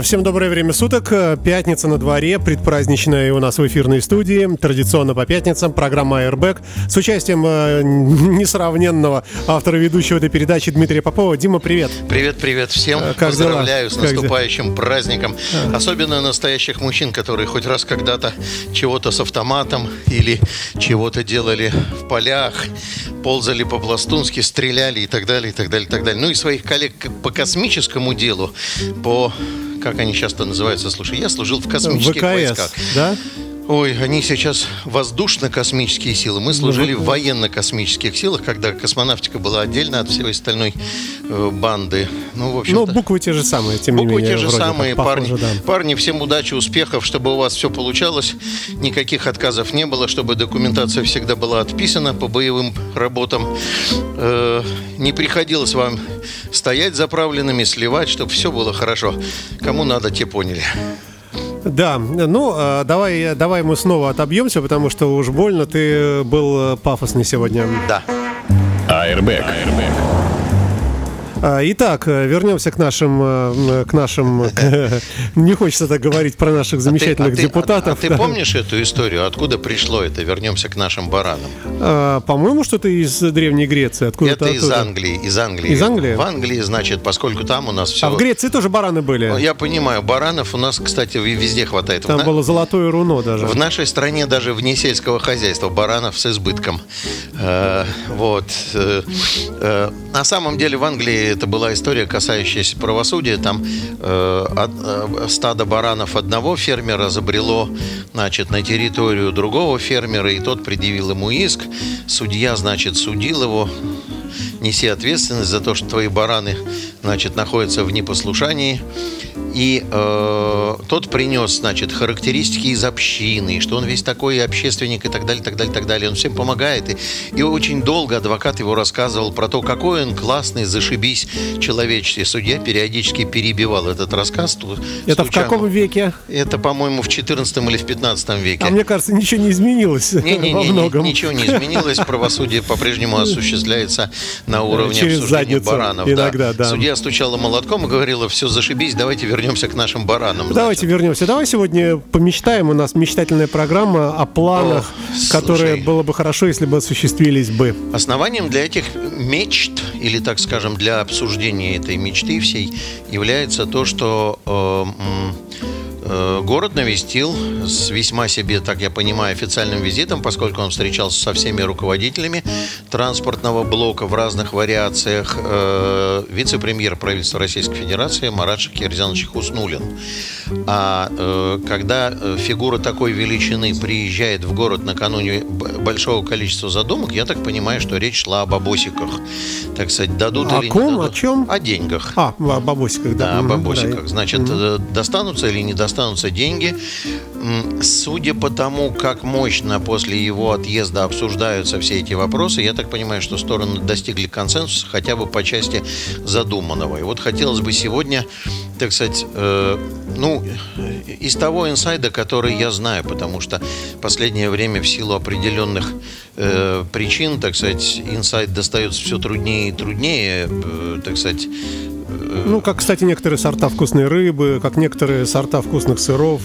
Всем доброе время суток. Пятница на дворе, предпраздничная у нас в эфирной студии. Традиционно по пятницам программа Airbag с участием э, несравненного автора ведущего этой передачи Дмитрия Попова. Дима, привет. Привет, привет всем. Э, как дела? Поздравляю с Как дела? наступающим праздником. Особенно настоящих мужчин, которые хоть раз когда-то чего-то с автоматом или чего-то делали в полях, ползали по-пластунски, стреляли и так далее, и так далее, и так далее. Ну и своих коллег по космическому делу, по как они часто называются, слушай, я служил в космических войсках. ВКС, да? Ой, они сейчас воздушно-космические силы. Мы служили Ну, в военно-космических силах, когда космонавтика была отдельно от всей остальной э, банды. Ну, в Ну, общем-то, буквы те же самые, тем не буквы менее. те же самые, как парни. похоже, да. Парни, всем удачи, успехов, чтобы у вас все получалось, никаких отказов не было, чтобы документация всегда была отписана по боевым работам. Э, не приходилось вам стоять заправленными, сливать, чтобы все было хорошо. Кому надо, те поняли. Да, ну, э, давай, давай мы снова отобьемся, потому что уж больно ты был э, пафосный сегодня. Да. Airbag. А, Итак, э, вернемся к нашим, э, к нашим, не хочется так говорить про наших замечательных а ты, депутатов. А, ты помнишь эту историю? Откуда пришло это? Вернемся к нашим баранам. А, По-моему, что-то из Древней Греции. Откуда-то это из оттуда. Англии, из Англии. Из Англии? В Англии, значит, поскольку там у нас все. А в Греции тоже бараны были. Я понимаю, баранов у нас, кстати, везде хватает. В Там на- было золотое руно даже. В нашей стране даже вне сельского хозяйства баранов с избытком. Э, вот. Э, э, на самом деле в Англии это была история, касающаяся правосудия. Там э, э, стадо баранов одного фермера забрело значит, на территорию другого фермера, и тот предъявил ему иск. Судья, значит, судил его неси ответственность за то, что твои бараны, значит, находятся в непослушании. И э, тот принес, значит, характеристики из общины, что он весь такой общественник и так далее, так далее, так далее. Он всем помогает. И, и очень долго адвокат его рассказывал про то, какой он классный, зашибись человеческий. Судья периодически перебивал этот рассказ. Это в стуча- каком веке? Это, по-моему, в 14 или в 15 веке. А мне кажется, ничего не изменилось Не-не-не, во многом. ничего не изменилось. Правосудие по-прежнему осуществляется на уровне Через обсуждения баранов. иногда, да. Судья стучала молотком и говорила, все, зашибись, давайте вернемся к нашим баранам. Давайте значит. вернемся. Давай сегодня помечтаем. У нас мечтательная программа о планах, Ох, которые слушай. было бы хорошо, если бы осуществились бы. Основанием для этих мечт, или, так скажем, для обсуждения этой мечты всей, является то, что э, город навестил с весьма себе, так я понимаю, официальным визитом, поскольку он встречался со всеми руководителями транспортного блока в разных вариациях, э, вице-премьер правительства Российской Федерации Марат Шакирзянович Хуснулин. А э, когда э, фигура такой величины приезжает в город накануне большого количества задумок, я так понимаю, что речь шла об обосиках. Так сказать, дадут О или ком? не дадут. О чем? О деньгах. А, о бабосиках, да. Да, о бабосиках. да. Значит, э, достанутся или не достанутся деньги. М, Судя по тому, как мощно после его отъезда обсуждаются все эти вопросы, я так понимаю, что стороны достигли консенсуса хотя бы по части задуманного. И вот хотелось бы сегодня, так сказать, э, ну, из того инсайда, который я знаю, потому что последнее время в силу определенных э, причин, так сказать, инсайд достается все труднее и труднее, э, так сказать, Ну, как, кстати, некоторые сорта вкусной рыбы, как некоторые сорта вкусных сыров.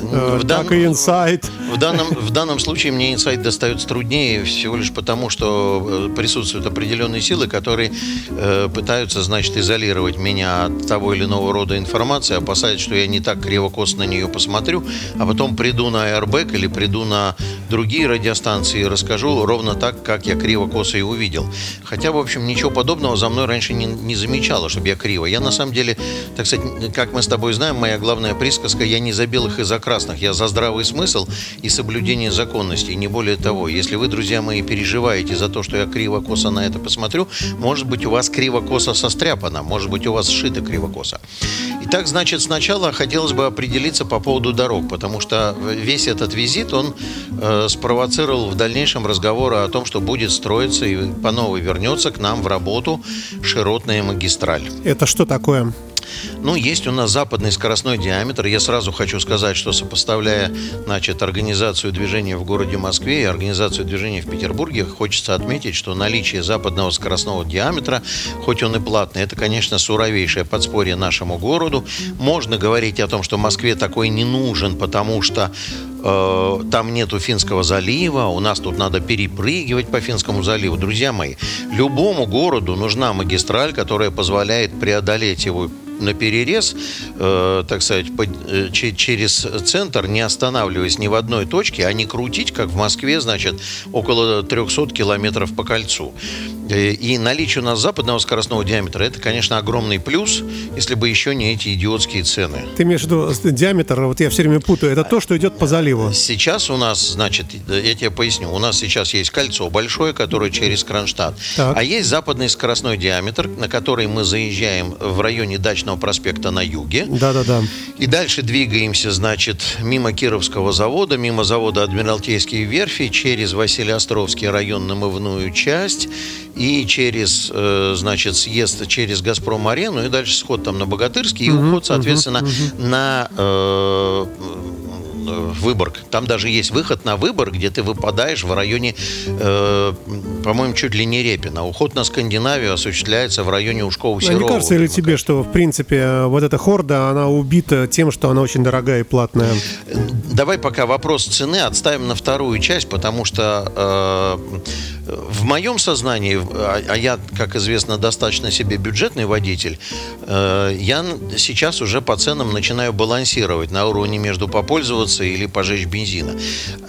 Э, В так данном- и инсайт. В данном, в данном случае мне инсайт достается труднее всего лишь потому, что э, присутствуют определенные силы, которые э, пытаются, значит, изолировать меня от того или иного рода информации, опасаясь, что я не так криво-косо на нее посмотрю, а потом приду на Airbag или приду на другие радиостанции и расскажу ровно так, как я криво-косо и увидел. Хотя, в общем, ничего подобного за мной раньше не, не замечало, чтобы я криво. Я, на самом деле, так сказать, как мы с тобой знаем, моя главная присказка, я не за белых и за красных, я за здравый смысл и соблюдение законности, не более того. Если вы, друзья мои, переживаете за то, что я криво-косо на это посмотрю, может быть, у вас криво-косо состряпано, может быть, у вас сшито криво-косо. Итак, значит, сначала хотелось бы определиться по поводу дорог, потому что весь этот визит, он э, спровоцировал в дальнейшем разговоры о том, что будет строиться и по новой вернется к нам в работу широтная магистраль. Это что такое? Ну, есть у нас западный скоростной диаметр. Я сразу хочу сказать, что сопоставляя, значит, организацию движения в городе Москве и организацию движения в Петербурге, хочется отметить, что наличие западного скоростного диаметра, хоть он и платный, это, конечно, суровейшее подспорье нашему городу. Можно говорить о том, что Москве такой не нужен, потому что э, там нету Финского залива, у нас тут надо перепрыгивать по Финскому заливу. Друзья мои, любому городу нужна магистраль, которая позволяет преодолеть его на перерез, э, так сказать, по, э, через центр, не останавливаясь ни в одной точке, а не крутить, как в Москве, значит, около 300 километров по кольцу. Э, и наличие у нас западного скоростного диаметра, это, конечно, огромный плюс, если бы еще не эти идиотские цены. Ты имеешь в виду диаметр, вот я все время путаю, это то, что идет по заливу? Сейчас у нас, значит, я тебе поясню, у нас сейчас есть кольцо большое, которое через Кронштадт, так. а есть западный скоростной диаметр, на который мы заезжаем в районе дачного проспекта на юге. Да-да-да. И дальше двигаемся, значит, мимо Кировского завода, мимо завода Адмиралтейские верфи, через Василиостровский район намывную часть и через, э, значит, съезд через Газпром-арену, и дальше сход там на Богатырский, и уход, соответственно, на Э, Выборг. Там даже есть выход на Выборг, где ты выпадаешь в районе, э, по-моему, чуть ли не Репина. Уход на Скандинавию осуществляется в районе Ушкова-Серова. А не кажется ли тебе, что, в принципе, вот эта хорда, она убита тем, что она очень дорогая и платная? Давай пока вопрос цены отставим на вторую часть, потому что э, в моем сознании, а, а я, как известно, достаточно себе бюджетный водитель, э, я сейчас уже по ценам начинаю балансировать на уровне между попользоваться или пожечь бензина.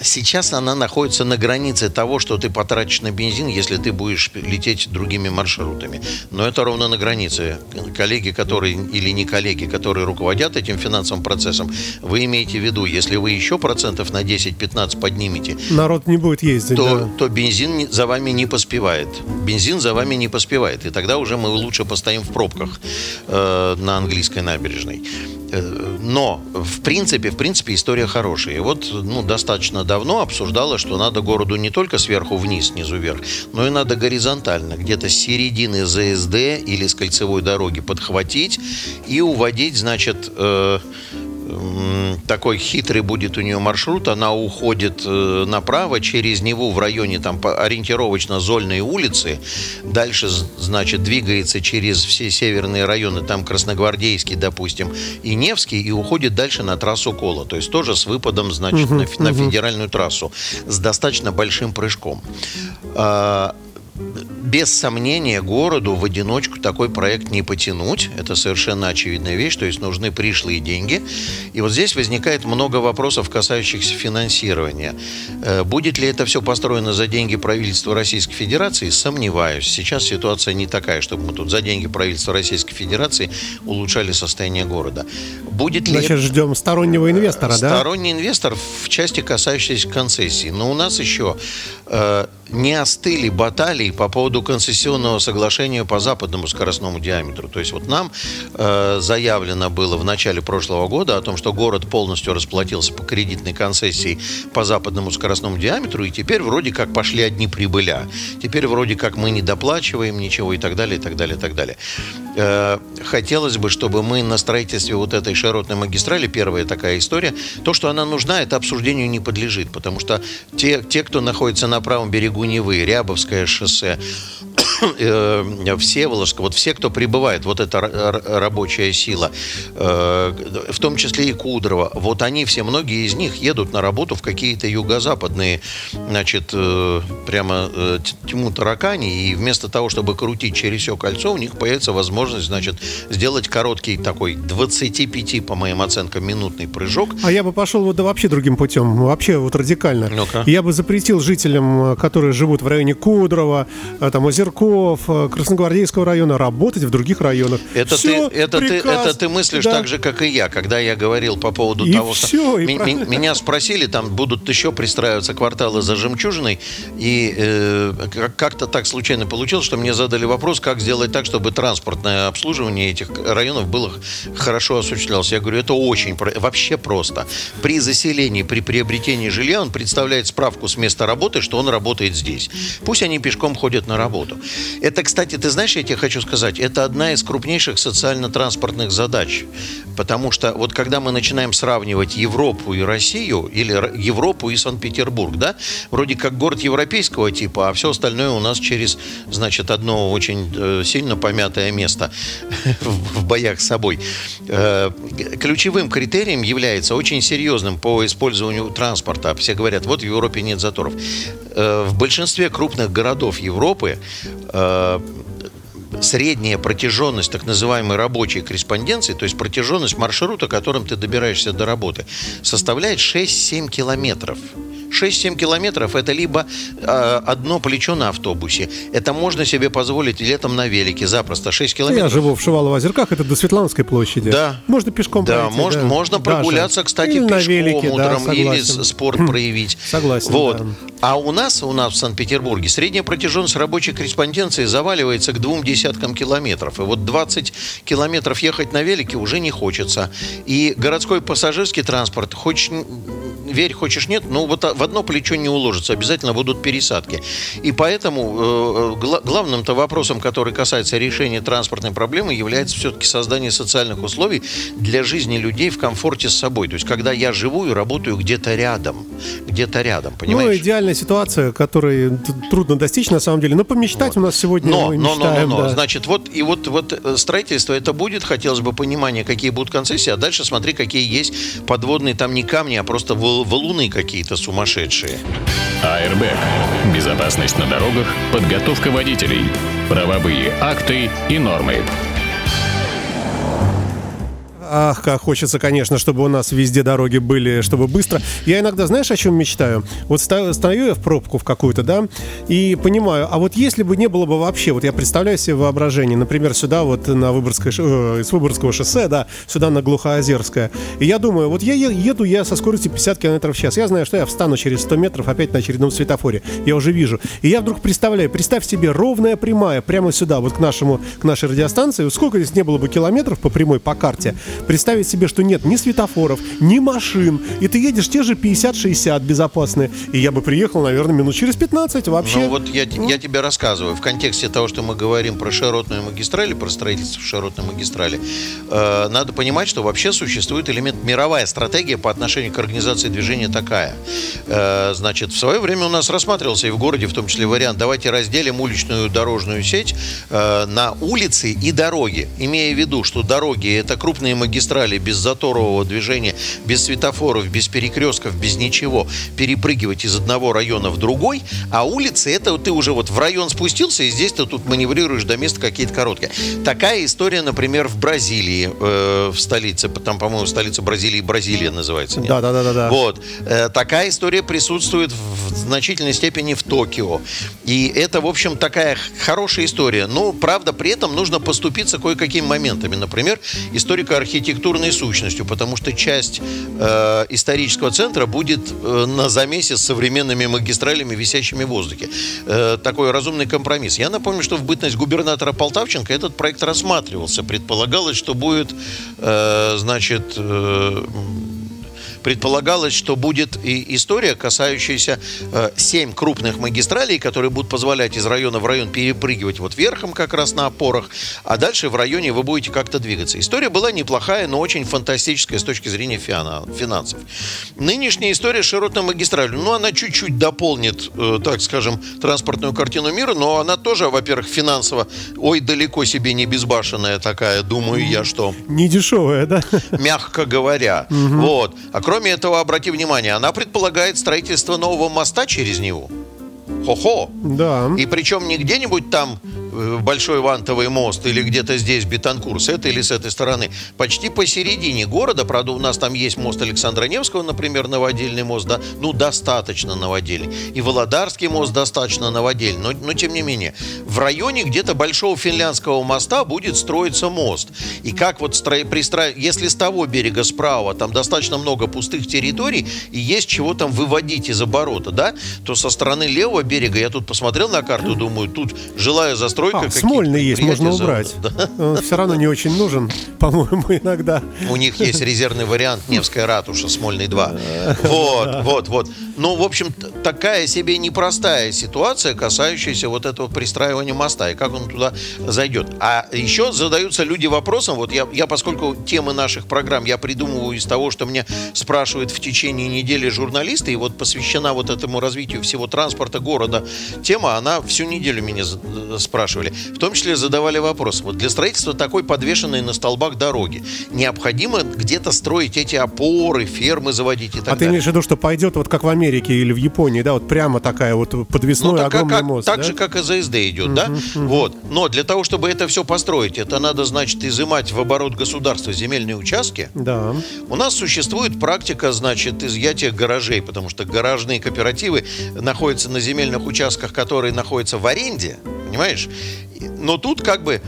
Сейчас она находится на границе того, что ты потратишь на бензин, если ты будешь лететь другими маршрутами. Но это ровно на границе. Коллеги, которые или не коллеги, которые руководят этим финансовым процессом, вы имеете в виду, если вы еще процентов на 10-15 поднимете, народ не будет ездить, то, да. то бензин за вами не поспевает. Бензин за вами не поспевает. И тогда уже мы лучше постоим в пробках э, на английской набережной. Э, но, в принципе, в принципе, история хорошая. И вот, ну, достаточно давно обсуждала, что надо городу не только сверху вниз, снизу вверх, но и надо горизонтально, где-то с середины ЗСД или с кольцевой дороги подхватить и уводить, значит, э, такой хитрый будет у нее маршрут. Она уходит э, направо через него в районе там ориентировочно Зольной улицы. Дальше, значит, двигается через все северные районы, там Красногвардейский, допустим, и Невский, и уходит дальше на трассу Кола. То есть тоже с выпадом, значит, uh-huh, на, на федеральную трассу с достаточно большим прыжком. Без сомнения городу в одиночку такой проект не потянуть. Это совершенно очевидная вещь, то есть нужны пришлые деньги. И вот здесь возникает много вопросов, касающихся финансирования. Э, будет ли это все построено за деньги правительства Российской Федерации? Сомневаюсь. Сейчас ситуация не такая, чтобы мы тут за деньги правительства Российской Федерации улучшали состояние города. Будет ли Значит, это... ждем стороннего инвестора, Сторонний да? Сторонний инвестор в части, касающейся концессии. Но у нас еще э, не остыли баталии по поводу концессионного соглашения по западному скоростному диаметру. То есть вот нам э, заявлено было в начале прошлого года о том, что город полностью расплатился по кредитной концессии по западному скоростному диаметру, и теперь вроде как пошли одни прибыля. Теперь вроде как мы не доплачиваем ничего и так далее, и так далее, и так далее. Э, хотелось бы, чтобы мы на строительстве вот этой широтной магистрали, первая такая история, то, что она нужна, это обсуждению не подлежит, потому что те, те кто находится на правом берегу Гуневы, Рябовское шоссе, э, Всеволожска, вот все, кто прибывает, вот эта рабочая сила, э, в том числе и Кудрово, вот они все, многие из них едут на работу в какие-то юго-западные, значит, э, прямо тьму таракани, и вместо того, чтобы крутить через все кольцо, у них появится возможность, значит, сделать короткий такой 25, по моим оценкам, минутный прыжок. А я бы пошел вот да, вообще другим путем, вообще вот радикально. ну -ка. Я бы запретил жителям, которые которые живут в районе Кудрова, э, там, Озерков, э, Красногвардейского района, работать в других районах. Это, все, ты, это, ты, это ты мыслишь да. так же, как и я, когда я говорил по поводу и того, все, что... И ми- меня спросили, там будут еще пристраиваться кварталы за жемчужиной, и э, как-то так случайно получилось, что мне задали вопрос, как сделать так, чтобы транспортное обслуживание этих районов было хорошо осуществлялось. Я говорю, это очень, вообще просто. При заселении, при приобретении жилья он представляет справку с места работы, что он работает здесь. Пусть они пешком ходят на работу. Это, кстати, ты знаешь, я тебе хочу сказать, это одна из крупнейших социально-транспортных задач. Потому что вот когда мы начинаем сравнивать Европу и Россию, или Европу и Санкт-Петербург, да, вроде как город европейского типа, а все остальное у нас через, значит, одно очень э, сильно помятое место в боях с собой. Э, ключевым критерием является очень серьезным по использованию транспорта. Все говорят, вот в Европе нет заторов. Э, в большинстве крупных городов Европы средняя протяженность так называемой рабочей корреспонденции, то есть протяженность маршрута, которым ты добираешься до работы, составляет 6-7 километров. 6-7 километров это либо э, одно плечо на автобусе. Это можно себе позволить летом на велике запросто. 6 километров. Я живу в Шувалово-Озерках, это до Светлановской площади. Да. Можно пешком да, пройти. Можно, да, можно прогуляться, кстати, или пешком на велике, утром, да, или спорт проявить. Согласен, Вот. да. А у нас, у нас в Санкт-Петербурге средняя протяженность рабочей корреспонденции заваливается к двум десяткам километров. И вот 20 километров ехать на велике уже не хочется. И городской пассажирский транспорт, хочешь верь, хочешь нет, но вот в одно плечо не уложится. Обязательно будут пересадки. И поэтому э, гла- главным-то вопросом, который касается решения транспортной проблемы, является все-таки создание социальных условий для жизни людей в комфорте с собой. То есть, когда я живу и работаю где-то рядом. Где-то рядом, понимаешь? Ну, идеальная ситуация, которой трудно достичь, на самом деле. Но помечтать у нас сегодня Но, мы но, но, но, мечтаем, но, да. значит, вот и вот, вот э, строительство это будет, хотелось бы понимания, какие будут концессии, а дальше смотри, какие есть подводные там не камни, а просто вал- валуны какие-то сумасшедшие. АРБ. Безопасность на дорогах, подготовка водителей, правовые акты и нормы. Ах, как хочется, конечно, чтобы у нас везде дороги были, чтобы быстро. Я иногда, знаешь, о чем мечтаю? Вот ста- стою я в пробку в какую-то, да, и понимаю, а вот если бы не было бы вообще, вот я представляю себе воображение, например, сюда вот на Выборгское, э, с Выборгского шоссе, да, сюда на Глухоозерское, и я думаю, вот я еду я со скоростью 50 км в час, я знаю, что я встану через 100 метров опять на очередном светофоре, я уже вижу, и я вдруг представляю, представь себе ровная прямая прямо сюда, вот к нашему, к нашей радиостанции, сколько здесь не было бы километров по прямой, по карте, представить себе, что нет ни светофоров, ни машин, и ты едешь те же 50-60 безопасные, и я бы приехал, наверное, минут через 15 вообще. Ну вот я, я тебе рассказываю, в контексте того, что мы говорим про широтную магистраль, про строительство широтной магистрали, э, надо понимать, что вообще существует элемент, мировая стратегия по отношению к организации движения такая. Э, значит, в свое время у нас рассматривался и в городе, в том числе вариант, давайте разделим уличную дорожную сеть э, на улицы и дороги, имея в виду, что дороги это крупные магистрали без заторового движения, без светофоров, без перекрестков, без ничего, перепрыгивать из одного района в другой, а улицы это ты уже вот в район спустился, и здесь ты тут маневрируешь до места какие-то короткие. Такая история, например, в Бразилии, э, в столице, там, по-моему, столица Бразилии Бразилия называется. нет? Да, да, да, да, да. Вот. Э, Такая история присутствует в значительной степени в Токио. И это, в общем, такая хорошая история. Но, правда, при этом нужно поступиться кое-какими моментами. Например, историко-архитектурной сущностью, потому что часть э, исторического центра будет э, на замесе с современными магистралями, висящими в воздухе. Э, такой разумный компромисс. Я напомню, что в бытность губернатора Полтавченко этот проект рассматривался. Предполагалось, что будет, э, значит, э, предполагалось, что будет и история, касающаяся э, семь крупных магистралей, которые будут позволять из района в район перепрыгивать вот верхом как раз на опорах, а дальше в районе вы будете как-то двигаться. История была неплохая, но очень фантастическая с точки зрения финансов. Нынешняя история с широтной магистралью, ну, она чуть-чуть дополнит, э, так скажем, транспортную картину мира, но она тоже, во-первых, финансово, ой, далеко себе не безбашенная такая, думаю я, что Не дешевая, да? мягко говоря. Вот. А кроме этого, обрати внимание, она предполагает строительство нового моста через него. Хо-хо. Да. И причем не где-нибудь там Большой Вантовый мост или где-то здесь Бетанкур, с этой или с этой стороны. Почти посередине города, правда, у нас там есть мост Александра Невского, например, новодельный мост, да, ну, достаточно новодельный. И Володарский мост достаточно новодельный, но, но тем не менее. В районе где-то Большого Финляндского моста будет строиться мост. И как вот стро... пристра... если с того берега справа там достаточно много пустых территорий и есть чего там выводить из оборота, да, то со стороны левого берега, я тут посмотрел на карту, думаю, тут жилая застройка. А, Смольный есть, можно убрать. да. Он все равно не очень нужен, по-моему, иногда. У них есть резервный вариант Невская ратуша, Смольный 2. Вот, вот, вот. Ну, в общем, такая себе непростая ситуация, касающаяся вот этого пристраивания моста и как он туда зайдет. А еще задаются люди вопросом, вот я, я поскольку темы наших программ я придумываю из того, что мне спрашивают в течение недели журналисты, и вот посвящена вот этому развитию всего транспорта города тема, она всю неделю меня спрашивали. В том числе задавали вопрос. Вот для строительства такой подвешенной на столбах дороги необходимо где-то строить эти опоры, фермы заводить и так а далее. А ты имеешь в виду, что пойдет вот как в Америке или в Японии, да, вот прямо такая вот подвесной ну, так, огромный как, мост, Так да? же, как и ЗСД идет, да? Вот. Но для того, чтобы это все построить, это надо, значит, изымать в оборот государства земельные участки. Да. У нас существует практика, значит, изъятия гаражей, потому что гаражные кооперативы находятся на земельных участках, которые находятся в аренде, понимаешь? Но тут как бы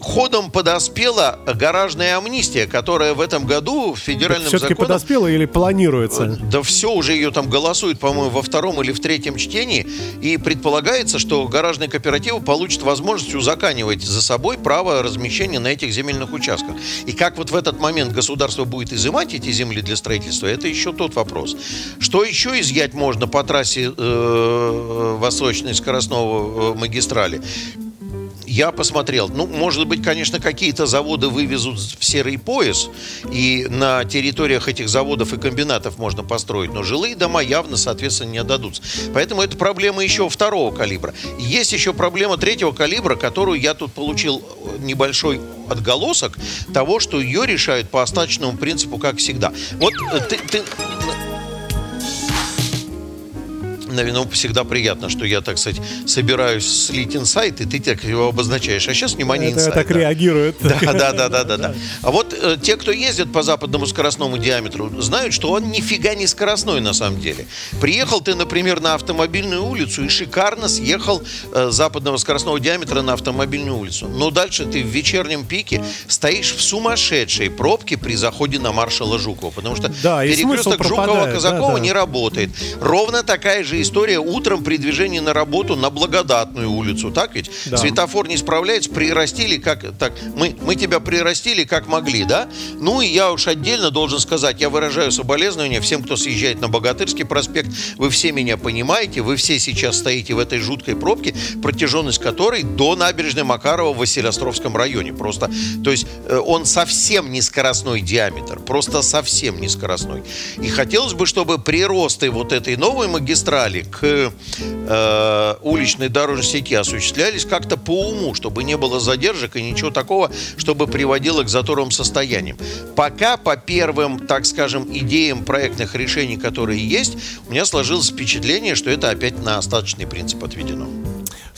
ходом подоспела гаражная амнистия, которая в этом году в федеральном Все-таки законе... подоспела или планируется? Да все, уже ее там голосуют, по-моему, во втором или в третьем чтении. И предполагается, что гаражные кооперативы получат возможность узаканивать за собой право размещения на этих земельных участках. И как вот в этот момент государство будет изымать эти земли для строительства, это еще тот вопрос. Что еще изъять можно по трассе э, восточной скоростного э, магистрали? Я посмотрел. Ну, может быть, конечно, какие-то заводы вывезут в серый пояс, и на территориях этих заводов и комбинатов можно построить, но жилые дома явно, соответственно, не отдадутся. Поэтому это проблема еще второго калибра. Есть еще проблема третьего калибра, которую я тут получил небольшой отголосок того, что ее решают по остаточному принципу, как всегда. Вот э, ты, наверное, всегда приятно, что я, так сказать, собираюсь слить инсайт, и ты так его обозначаешь. А сейчас, внимание, инсайт. Это так да. реагирует. Да, да, да, да, да, да. А вот э, те, кто ездит по западному скоростному диаметру, знают, что он нифига не скоростной на самом деле. Приехал ты, например, на автомобильную улицу и шикарно съехал э, западного скоростного диаметра на автомобильную улицу. Но дальше ты в вечернем пике стоишь в сумасшедшей пробке при заходе на маршала Жукова, потому что да, перекресток Жукова-Казакова да, да. не работает. Ровно такая же история утром при движении на работу на Благодатную улицу, так ведь? Да. Светофор не справляется, прирастили как... Так, мы, мы тебя прирастили как могли, да? Ну и я уж отдельно должен сказать, я выражаю соболезнования всем, кто съезжает на Богатырский проспект. Вы все меня понимаете, вы все сейчас стоите в этой жуткой пробке, протяженность которой до набережной Макарова в Василиостровском районе. Просто, то есть э, он совсем не скоростной диаметр, просто совсем не скоростной. И хотелось бы, чтобы приросты вот этой новой магистрали переводы к э, уличной дорожной сети осуществлялись как-то по уму, чтобы не было задержек и ничего такого, чтобы приводило к заторовым состояниям. Пока по первым, так скажем, идеям проектных решений, которые есть, у меня сложилось впечатление, что это опять на остаточный принцип отведено.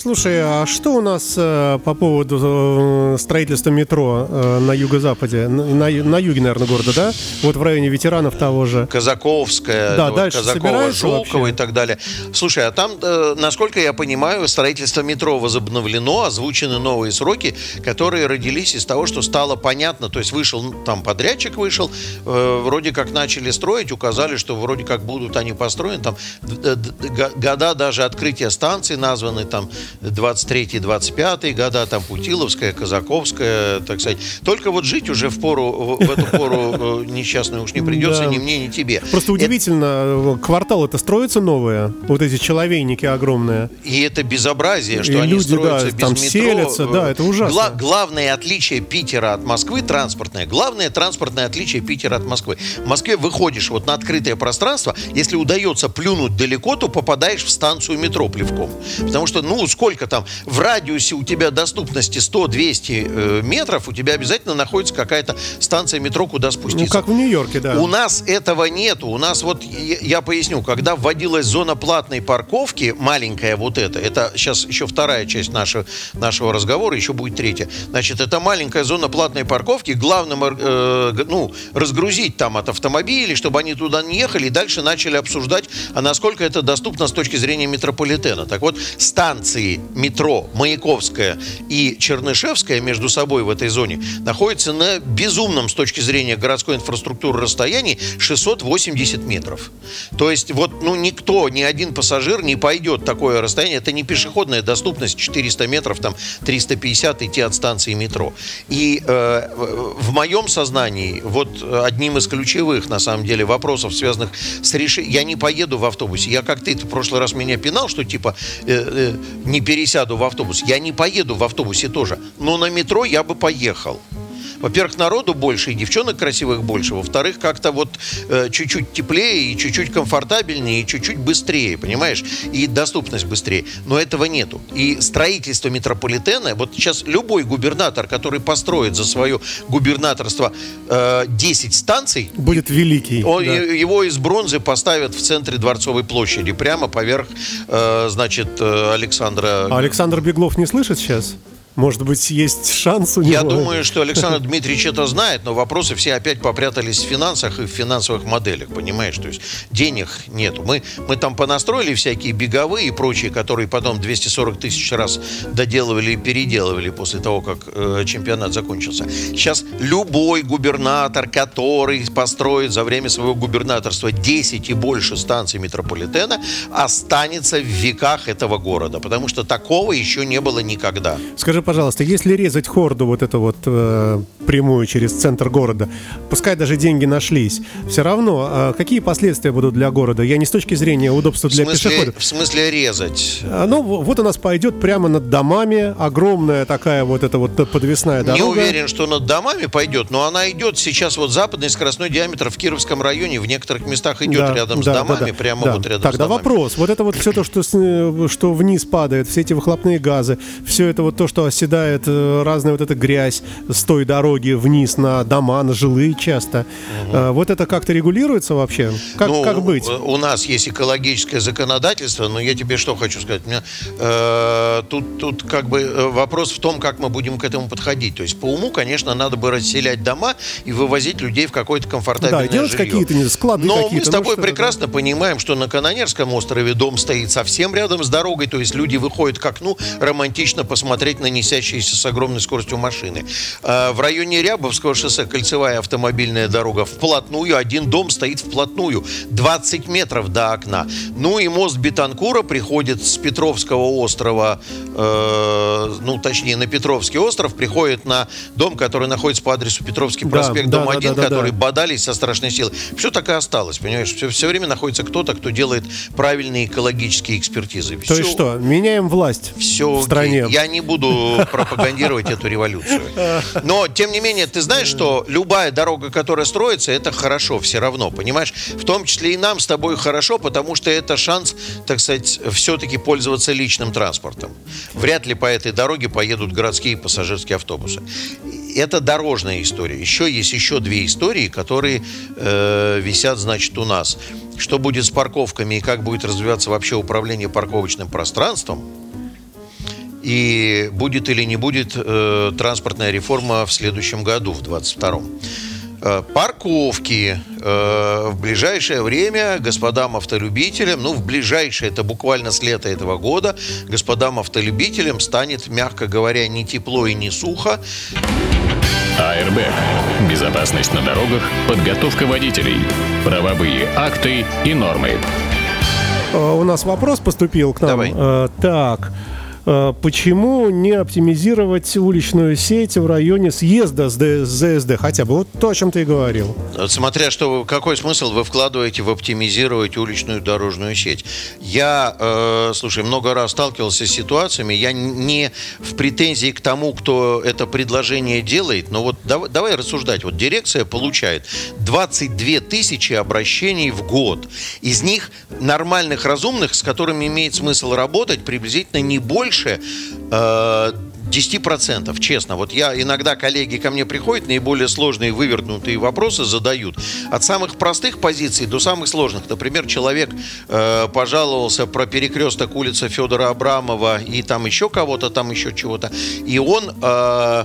Слушай, а что у нас э, по поводу э, строительства метро э, на юго-западе? На, на, на юге, наверное, города, да? Вот в районе ветеранов того же. Казаковская, да, вот дальше Казакова, Жукова и так далее. Слушай, а там, э, насколько я понимаю, строительство метро возобновлено, озвучены новые сроки, которые родились из того, что стало понятно. То есть вышел, ну, там подрядчик вышел, э, вроде как начали строить, указали, что вроде как будут они построены. Там года даже открытия станций названы, там 23-25 года, там Путиловская, Казаковская, так сказать. Только вот жить уже в пору, в эту пору э, несчастную уж не придется да. ни мне, ни тебе. Просто удивительно, это... кварталы это строятся новые, вот эти человейники огромные. И это безобразие, что и они люди, строятся да, без там метро. селятся, да, это ужасно. Гла- главное отличие Питера от Москвы транспортное. Главное транспортное отличие Питера от Москвы. В Москве выходишь вот на открытое пространство, если удается плюнуть далеко, то попадаешь в станцию метро плевком. Потому что, ну, сколько там, в радиусе у тебя доступности 100-200 э, метров, у тебя обязательно находится какая-то станция метро, куда спуститься. Ну, как в Нью-Йорке, да. У нас этого нету. У нас вот, я, я поясню, когда вводилась зона платной парковки, маленькая вот эта, это сейчас еще вторая часть нашего, нашего разговора, еще будет третья. Значит, это маленькая зона платной парковки, главным, э, ну, разгрузить там от автомобилей, чтобы они туда не ехали, и дальше начали обсуждать, а насколько это доступно с точки зрения метрополитена. Так вот, станции станции метро Маяковская и Чернышевская между собой в этой зоне находятся на безумном с точки зрения городской инфраструктуры расстоянии 680 метров. То есть вот ну никто, ни один пассажир не пойдет такое расстояние. Это не пешеходная доступность 400 метров, там 350 идти от станции метро. И э, в моем сознании вот одним из ключевых на самом деле вопросов, связанных с решением... Я не поеду в автобусе. Я как ты в прошлый раз меня пинал, что типа э, э, не пересяду в автобус. Я не поеду в автобусе тоже. Но на метро я бы поехал во-первых, народу больше, и девчонок красивых больше. Во-вторых, как-то вот э, чуть-чуть теплее, и чуть-чуть комфортабельнее, и чуть-чуть быстрее, понимаешь? И доступность быстрее. Но этого нету. И строительство метрополитена, вот сейчас любой губернатор, который построит за свое губернаторство э, 10 станций... Будет великий. Он, да. Его из бронзы поставят в центре Дворцовой площади, прямо поверх, э, значит, э, Александра... А Александр Беглов не слышит сейчас? Может быть, есть шанс у него? Я думаю, что Александр Дмитриевич это знает, но вопросы все опять попрятались в финансах и в финансовых моделях, понимаешь? То есть денег нету. Мы, мы там понастроили всякие беговые и прочие, которые потом 240 тысяч раз доделывали и переделывали после того, как э, чемпионат закончился. Сейчас любой губернатор, который построит за время своего губернаторства 10 и больше станций метрополитена, останется в веках этого города, потому что такого еще не было никогда. Скажи, Скажи, пожалуйста, если резать хорду вот эту вот э, прямую через центр города, пускай даже деньги нашлись, все равно э, какие последствия будут для города? Я не с точки зрения удобства для в смысле, пешеходов. В смысле резать? А, ну, вот у нас пойдет прямо над домами огромная такая вот эта вот подвесная дорога. Не уверен, что над домами пойдет, но она идет сейчас вот западный скоростной диаметр в Кировском районе, в некоторых местах идет да, рядом да, с домами, да, да, прямо да. вот рядом Тогда с домами. вопрос, вот это вот все то, что, что вниз падает, все эти выхлопные газы, все это вот то, что оседает э, разная вот эта грязь с той дороги вниз на дома, на жилые часто. Угу. Вот это как-то регулируется вообще? Как, ну, как быть? У нас есть экологическое законодательство, но я тебе что хочу сказать. Меня, э, тут, тут как бы э, вопрос в том, как мы будем к этому подходить. То есть по уму, конечно, надо бы расселять дома и вывозить людей в какое-то комфортабельное да, делать какие-то склады Но мы с ну, тобой ну, прекрасно да. понимаем, что на Канонерском острове дом стоит совсем рядом с дорогой, то есть люди выходят к окну романтично посмотреть на несящие движущиеся с огромной скоростью машины. А, в районе Рябовского шоссе кольцевая автомобильная дорога вплотную, один дом стоит вплотную, 20 метров до окна. Ну и мост Бетанкура приходит с Петровского острова, э, ну точнее на Петровский остров, приходит на дом, который находится по адресу Петровский проспект, да, дом да, 1, да, да, который да. бодались со страшной силой. Все так и осталось, понимаешь? Все, все время находится кто-то, кто делает правильные экологические экспертизы. То все, есть что, меняем власть все в стране? Я не буду пропагандировать эту революцию. Но, тем не менее, ты знаешь, что любая дорога, которая строится, это хорошо все равно, понимаешь? В том числе и нам с тобой хорошо, потому что это шанс, так сказать, все-таки пользоваться личным транспортом. Вряд ли по этой дороге поедут городские пассажирские автобусы. Это дорожная история. Еще есть еще две истории, которые э, висят, значит, у нас. Что будет с парковками и как будет развиваться вообще управление парковочным пространством – и будет или не будет э, транспортная реформа в следующем году, в 2022. Э, парковки э, в ближайшее время господам автолюбителям, ну, в ближайшее, это буквально с лета этого года, господам автолюбителям станет, мягко говоря, не тепло и не сухо. АРБ. Безопасность на дорогах, подготовка водителей, правовые акты и нормы. Э, у нас вопрос поступил к нам. Давай. Э, так. Э, почему не оптимизировать уличную сеть в районе съезда с ЗСД хотя бы? Вот то, о чем ты и говорил. Смотря что, какой смысл вы вкладываете в оптимизировать уличную дорожную сеть. Я, э, слушай, много раз сталкивался с ситуациями, я не в претензии к тому, кто это предложение делает, но вот давай, давай рассуждать. Вот дирекция получает 22 тысячи обращений в год. Из них нормальных, разумных, с которыми имеет смысл работать, приблизительно не больше больше э, 10%, честно. Вот я иногда коллеги ко мне приходят, наиболее сложные вывернутые вопросы задают. От самых простых позиций до самых сложных. Например, человек э, пожаловался про перекресток улицы Федора Абрамова и там еще кого-то, там еще чего-то. И он э,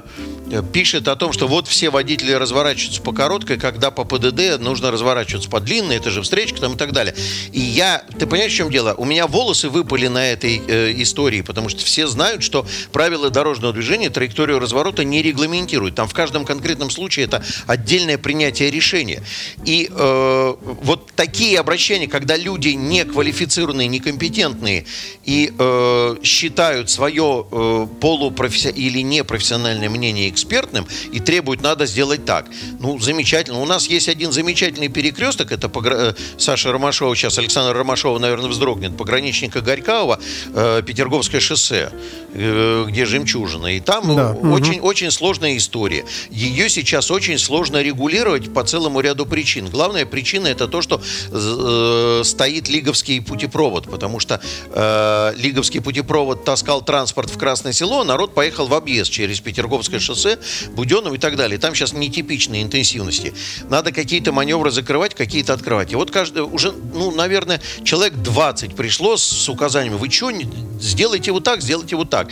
пишет о том, что вот все водители разворачиваются по короткой, когда по ПДД нужно разворачиваться по длинной, это же встречка там и так далее. И я, ты понимаешь, в чем дело? У меня волосы выпали на этой э, истории, потому что все знают, что правила дорожного движения траекторию разворота не регламентируют. Там в каждом конкретном случае это отдельное принятие решения. И э, вот такие обращения, когда люди неквалифицированные, некомпетентные и э, считают свое э, полупрофессиональное или непрофессиональное мнение экспертным и требуют, надо сделать так. Ну, замечательно. У нас есть один замечательный перекресток, это погра... Э, Саша Ромашова, сейчас Александр Ромашова, наверное, вздрогнет, пограничника Горького, э, Петерговское шоссе, э, где жемчужина. И там да. очень, угу. очень сложная история. Ее сейчас очень сложно регулировать по целому ряду причин. Главная причина это то, что э, стоит Лиговский путепровод, потому что э, Лиговский путепровод таскал транспорт в Красное Село, а народ поехал в объезд через Петерговское шоссе, Буденов и так далее. Там сейчас нетипичные интенсивности. Надо какие-то маневры закрывать, какие-то открывать. И вот каждый, уже, ну, наверное, человек 20 пришло с указаниями, вы что, сделайте вот так, сделайте вот так.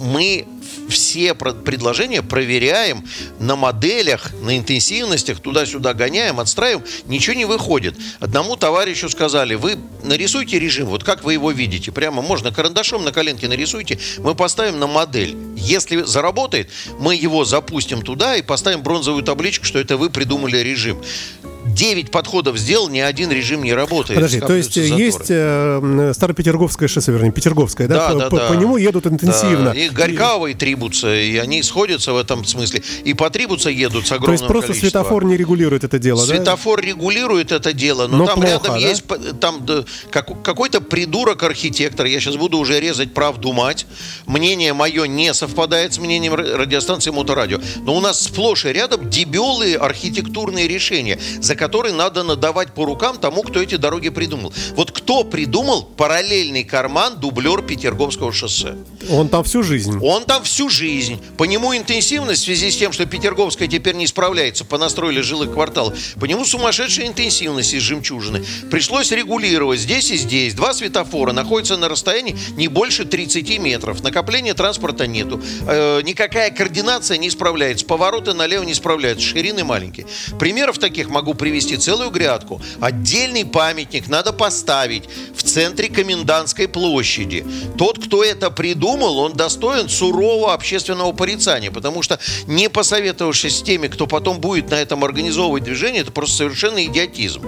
Мы все предложения проверяем на моделях, на интенсивностях, туда-сюда гоняем, отстраиваем, ничего не выходит. Одному товарищу сказали, вы нарисуйте режим, вот как вы его видите, прямо можно карандашом на коленке нарисуйте, мы поставим на модель. Если заработает, мы его запустим туда и поставим бронзовую табличку, что это вы придумали режим. 9 подходов сделал, ни один режим не работает. Подожди, то есть заторы. есть э, Старопетерговское шоссе, вернее, Петерговское, да? Да, по, да, по, да. по нему едут интенсивно. Да. И Горьково и Трибуца, и они сходятся в этом смысле. И по Трибуца едут с огромным То есть просто количеством. светофор не регулирует это дело, Светофор да? регулирует это дело, но, но там плохо, рядом да? есть там да, как, какой-то придурок-архитектор, я сейчас буду уже резать правду мать, мнение мое не совпадает с мнением радиостанции Моторадио, но у нас сплошь и рядом дебелые архитектурные решения, за которые надо надавать давать по рукам тому, кто эти дороги придумал. Вот кто придумал параллельный карман дублер Петерговского шоссе? Он там всю жизнь. Он там всю жизнь. По нему интенсивность в связи с тем, что Петерговская теперь не справляется, понастроили жилых кварталов. По нему сумасшедшая интенсивность из жемчужины. Пришлось регулировать здесь и здесь. Два светофора находятся на расстоянии не больше 30 метров. Накопления транспорта нету. Э, никакая координация не справляется. Повороты налево не справляются. Ширины маленькие. Примеров таких могу привести целую грязь порядку. Отдельный памятник надо поставить в центре комендантской площади. Тот, кто это придумал, он достоин сурового общественного порицания, потому что не посоветовавшись с теми, кто потом будет на этом организовывать движение, это просто совершенно идиотизм.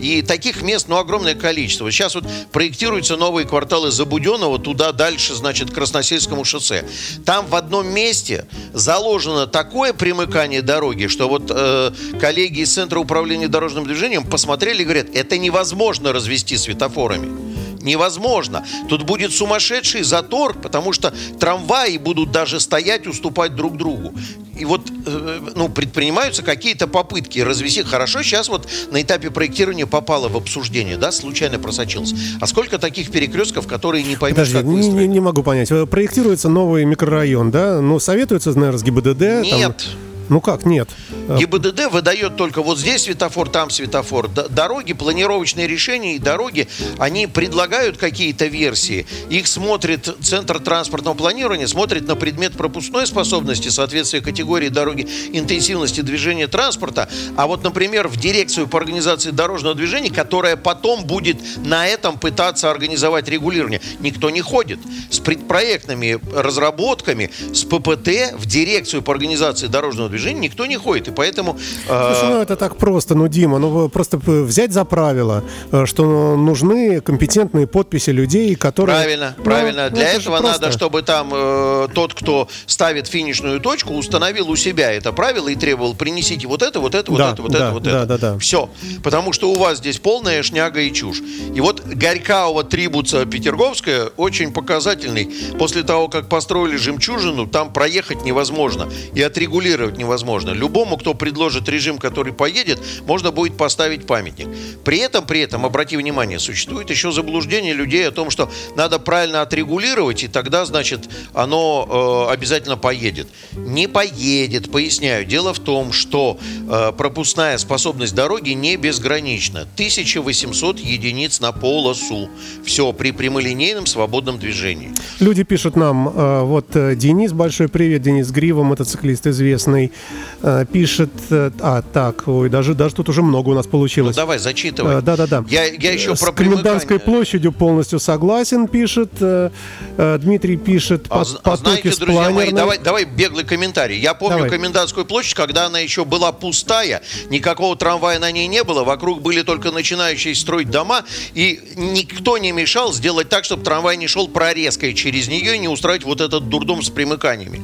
И таких мест, ну, огромное количество. Сейчас вот проектируются новые кварталы Забуденного, туда дальше, значит, к Красносельскому шоссе. Там в одном месте заложено такое примыкание дороги, что вот э, коллеги из Центра управления дорожным движением посмотрели и говорят, это невозможно развести светофорами. Невозможно. Тут будет сумасшедший затор, потому что трамваи будут даже стоять, уступать друг другу. И вот э, ну, предпринимаются какие-то попытки развести. Хорошо, сейчас вот на этапе проектирования попало в обсуждение, да, случайно просочилось. А сколько таких перекрестков, которые не поймешь, Подожди, как не, не, не могу понять. Проектируется новый микрорайон, да? Ну, советуется, наверное, с ГИБДД? Нет. Там... Ну как, нет? Э, ГИБДД выдает только вот здесь светофор, там светофор. Дороги, планировочные решения и дороги, они предлагают какие-то версии. Их смотрит Центр транспортного планирования, смотрит на предмет пропускной способности, соответствия категории дороги, интенсивности движения транспорта. А вот, например, в дирекцию по организации дорожного движения, которая потом будет на этом пытаться организовать регулирование, никто не ходит. С предпроектными разработками, с ППТ в дирекцию по организации дорожного движения никто не ходит. И поэтому... Э, Слушай, ну это так просто, ну, Дима, ну просто взять за правило, э, что нужны компетентные подписи людей, которые... Правильно, ну, правильно. Ну, Для это этого надо, чтобы там э, тот, кто ставит финишную точку, установил у себя это правило и требовал, принесите вот это, вот это, вот да, это, вот да, это, вот да, это. Да, да, да. Все. Потому что у вас здесь полная шняга и чушь. И вот Горькаова, Трибуца, Петерговская очень показательный. После того, как построили жемчужину, там проехать невозможно и отрегулировать невозможно. Любому, кто предложит режим, который поедет, можно будет поставить памятник. При этом, при этом, обрати внимание, существует еще заблуждение людей о том, что надо правильно отрегулировать, и тогда, значит, оно э, обязательно поедет. Не поедет, поясняю. Дело в том, что э, пропускная способность дороги не безгранична. 1800 единиц на полосу. Все при прямолинейном свободном движении. Люди пишут нам, э, вот э, Денис, большой привет, Денис Грива, мотоциклист известный, э, пишет, а, так, ой, даже, даже тут уже много у нас получилось. Ну, давай, зачитывай. Да-да-да. Я, я еще С про комендантской примыкание. площадью полностью согласен, пишет. Дмитрий пишет, А, а знаете, с друзья мои, давай, давай беглый комментарий. Я помню Давай. комендантскую площадь, когда она еще была пустая, никакого трамвая на ней не было, вокруг были только начинающие строить дома, и никто не мешал сделать так, чтобы трамвай не шел прорезкой через нее и не устраивать вот этот дурдом с примыканиями.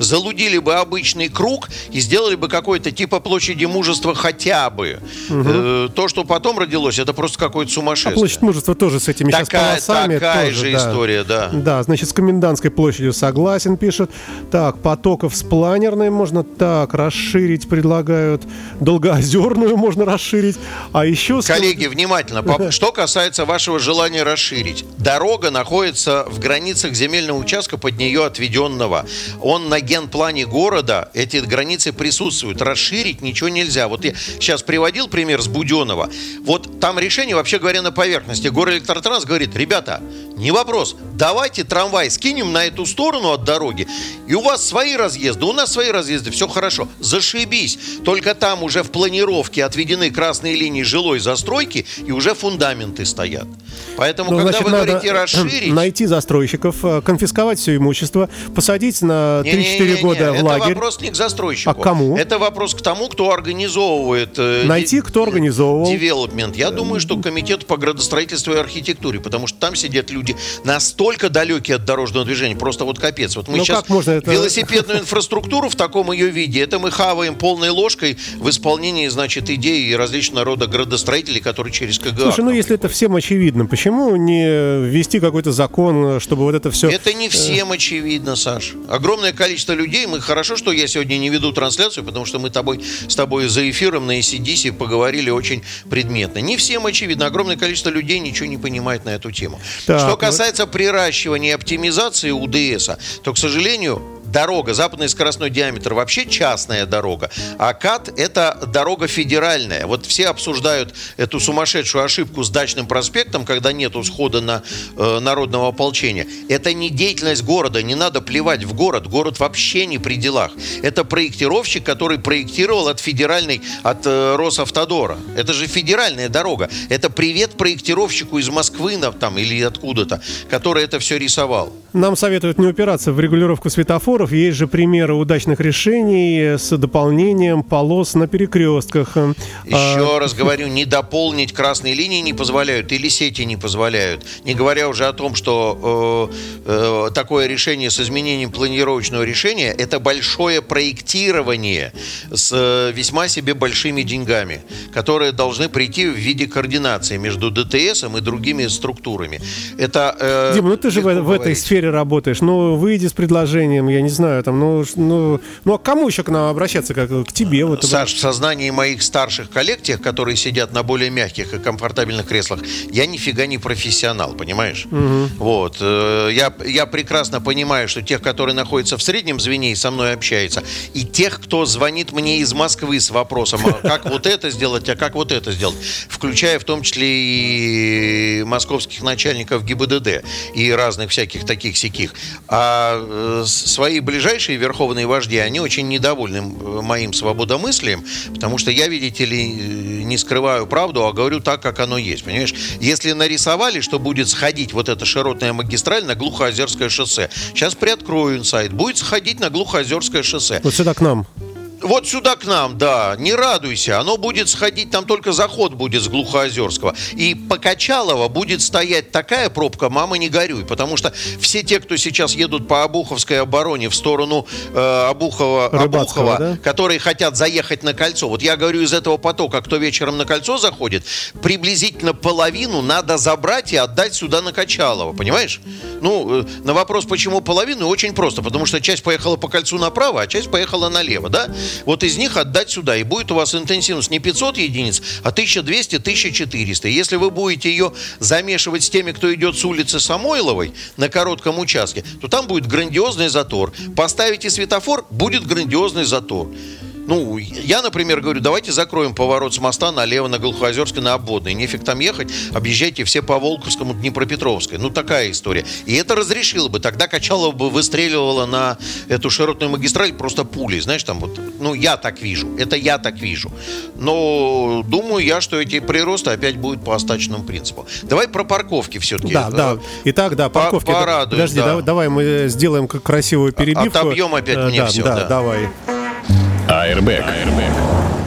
Залудили бы обычный круг и сделали бы какой-то типа площади мужества хотя бы. Э, то, что потом родилось, это просто какое-то А сумасшествие. площадь мужества тоже с этими сейчас Такая, полосами. такая тоже, же да. история, да. Да, значит, с комендантской площадью согласен, пишет. Так, потоков с планерной можно так расширить, предлагают. Долгоозерную можно расширить. А еще... Коллеги, внимательно. Что касается вашего желания расширить. Дорога находится в границах земельного участка под нее отведенного. Он на генплане города, эти границы присутствуют. Расширить ничего нельзя. Вот я сейчас приводил пример с Буденова. Вот там решение, вообще говоря, на поверхности. Горэлектротранс говорит, ребята, не вопрос, давайте трамвай скинем на эту сторону от дороги, и у вас свои разъезды, у нас свои разъезды, все хорошо. Зашибись. Только там уже в планировке отведены красные линии жилой застройки, и уже фундаменты стоят. Поэтому, Ну, когда значит, вы надо говорите расширить... найти застройщиков, э, конфисковать все имущество, посадить на 3-4 Не-не-не-не, года в это лагерь. вопрос не к застройщику. А к кому? Это вопрос к тому, кто организовывает... э, Найти, кто организовывал. Development. Я думаю, что комитет по градостроительству и архитектуре, потому что там сидят люди настолько далекие от дорожного движения, просто вот капец. Вот мы Ну, сейчас как можно это- велосипедную инфраструктуру в таком ее виде, это мы хаваем полной ложкой в исполнении, значит, идей различного рода градостроителей, которые через КГА. Слушай, ну если это всем очевидно, почему не ввести какой-то закон, чтобы вот это все... Это не всем очевидно, Саш. Огромное количество людей. Мы хорошо, что я сегодня не веду трансляцию, потому что мы тобой, с тобой за эфиром на ACDC поговорили очень предметно. Не всем очевидно. Огромное количество людей ничего не понимает на эту тему. Так, что касается приращивания и оптимизации УДС, то, к сожалению, дорога, западный скоростной диаметр вообще частная дорога, а КАТ это дорога федеральная. Вот все обсуждают эту сумасшедшую ошибку с дачным проспектом, когда нету схода на э, народного ополчения. Это не деятельность города, не надо плевать в город. Город вообще не при делах. Это проектировщик, который проектировал от федеральной, от э, Росавтодора. Это же федеральная дорога. Это привет проектировщику из Москвы там, или откуда-то, который это все рисовал. Нам советуют не упираться в регулировку светофоров. Есть же примеры удачных решений с дополнением полос на перекрестках. А, Еще раз говорю, не дополнить красные линии не позволяют, или сети не позволяют. Не говоря уже о том, что э, э, такое решение с изменением планировочного решения это большое проектирование с э, весьма себе большими деньгами, которые должны прийти в виде координации между ДТС и другими структурами. Это э, Дима, ну ты же в, в этой говорить. Сфере работаешь. Ну, выйди с предложением, я не знаю, там, ну, ну, ну а кому еще к нам обращаться, как к тебе? Вот, Саш, в сознании моих старших коллег, тех, которые сидят на более мягких и комфортабельных креслах, я нифига не профессионал, понимаешь? Вот. э, Я, я прекрасно понимаю, что тех, которые находятся в среднем звене и со мной общаются, и тех, кто звонит мне из Москвы с вопросом, а как вот это сделать, а как вот это сделать, включая в том числе и московских начальников ГИБДД и разных всяких таких сяких. А э, свои ближайшие верховные вожди, они очень недовольны м- моим свободомыслием, потому что я, видите ли, э, не скрываю правду, а говорю так, как оно есть. Понимаешь? Если нарисовали, что будет сходить вот эта широтная магистраль на Глухоозерское шоссе, сейчас приоткрою инсайт, будет сходить на Глухоозерское шоссе. Вот сюда к нам. Вот сюда к нам, да, не радуйся. Оно будет сходить, там только заход будет с Глухоозерского. И по Качалово будет стоять такая пробка, мама, не горюй. Потому что все те, кто сейчас едут по Обуховской обороне в сторону э, Обухова, Обухова да? которые хотят заехать на кольцо. Вот я говорю, из этого потока, кто вечером на кольцо заходит, приблизительно половину надо забрать и отдать сюда на Качалово, понимаешь? Ну, э, на вопрос, почему половину, очень просто. Потому что часть поехала по кольцу направо, а часть поехала налево, да? Вот из них отдать сюда. И будет у вас интенсивность не 500 единиц, а 1200-1400. Если вы будете ее замешивать с теми, кто идет с улицы Самойловой на коротком участке, то там будет грандиозный затор. Поставите светофор, будет грандиозный затор. Ну, я, например, говорю, давайте закроем поворот с моста налево на Голхозерской на обводной. Нефиг там ехать, объезжайте все по Волковскому, Днепропетровской. Ну, такая история. И это разрешило бы. Тогда Качалова бы выстреливала на эту широтную магистраль просто пулей. Знаешь, там вот, ну, я так вижу. Это я так вижу. Но думаю я, что эти приросты опять будут по остаточному принципу. Давай про парковки все-таки. Да, да. Итак, да, парковки. Порадуем, Подожди, да. давай, мы сделаем красивую перебивку. Отобьем опять Э, мне да, всё, да, да. давай. Airbag.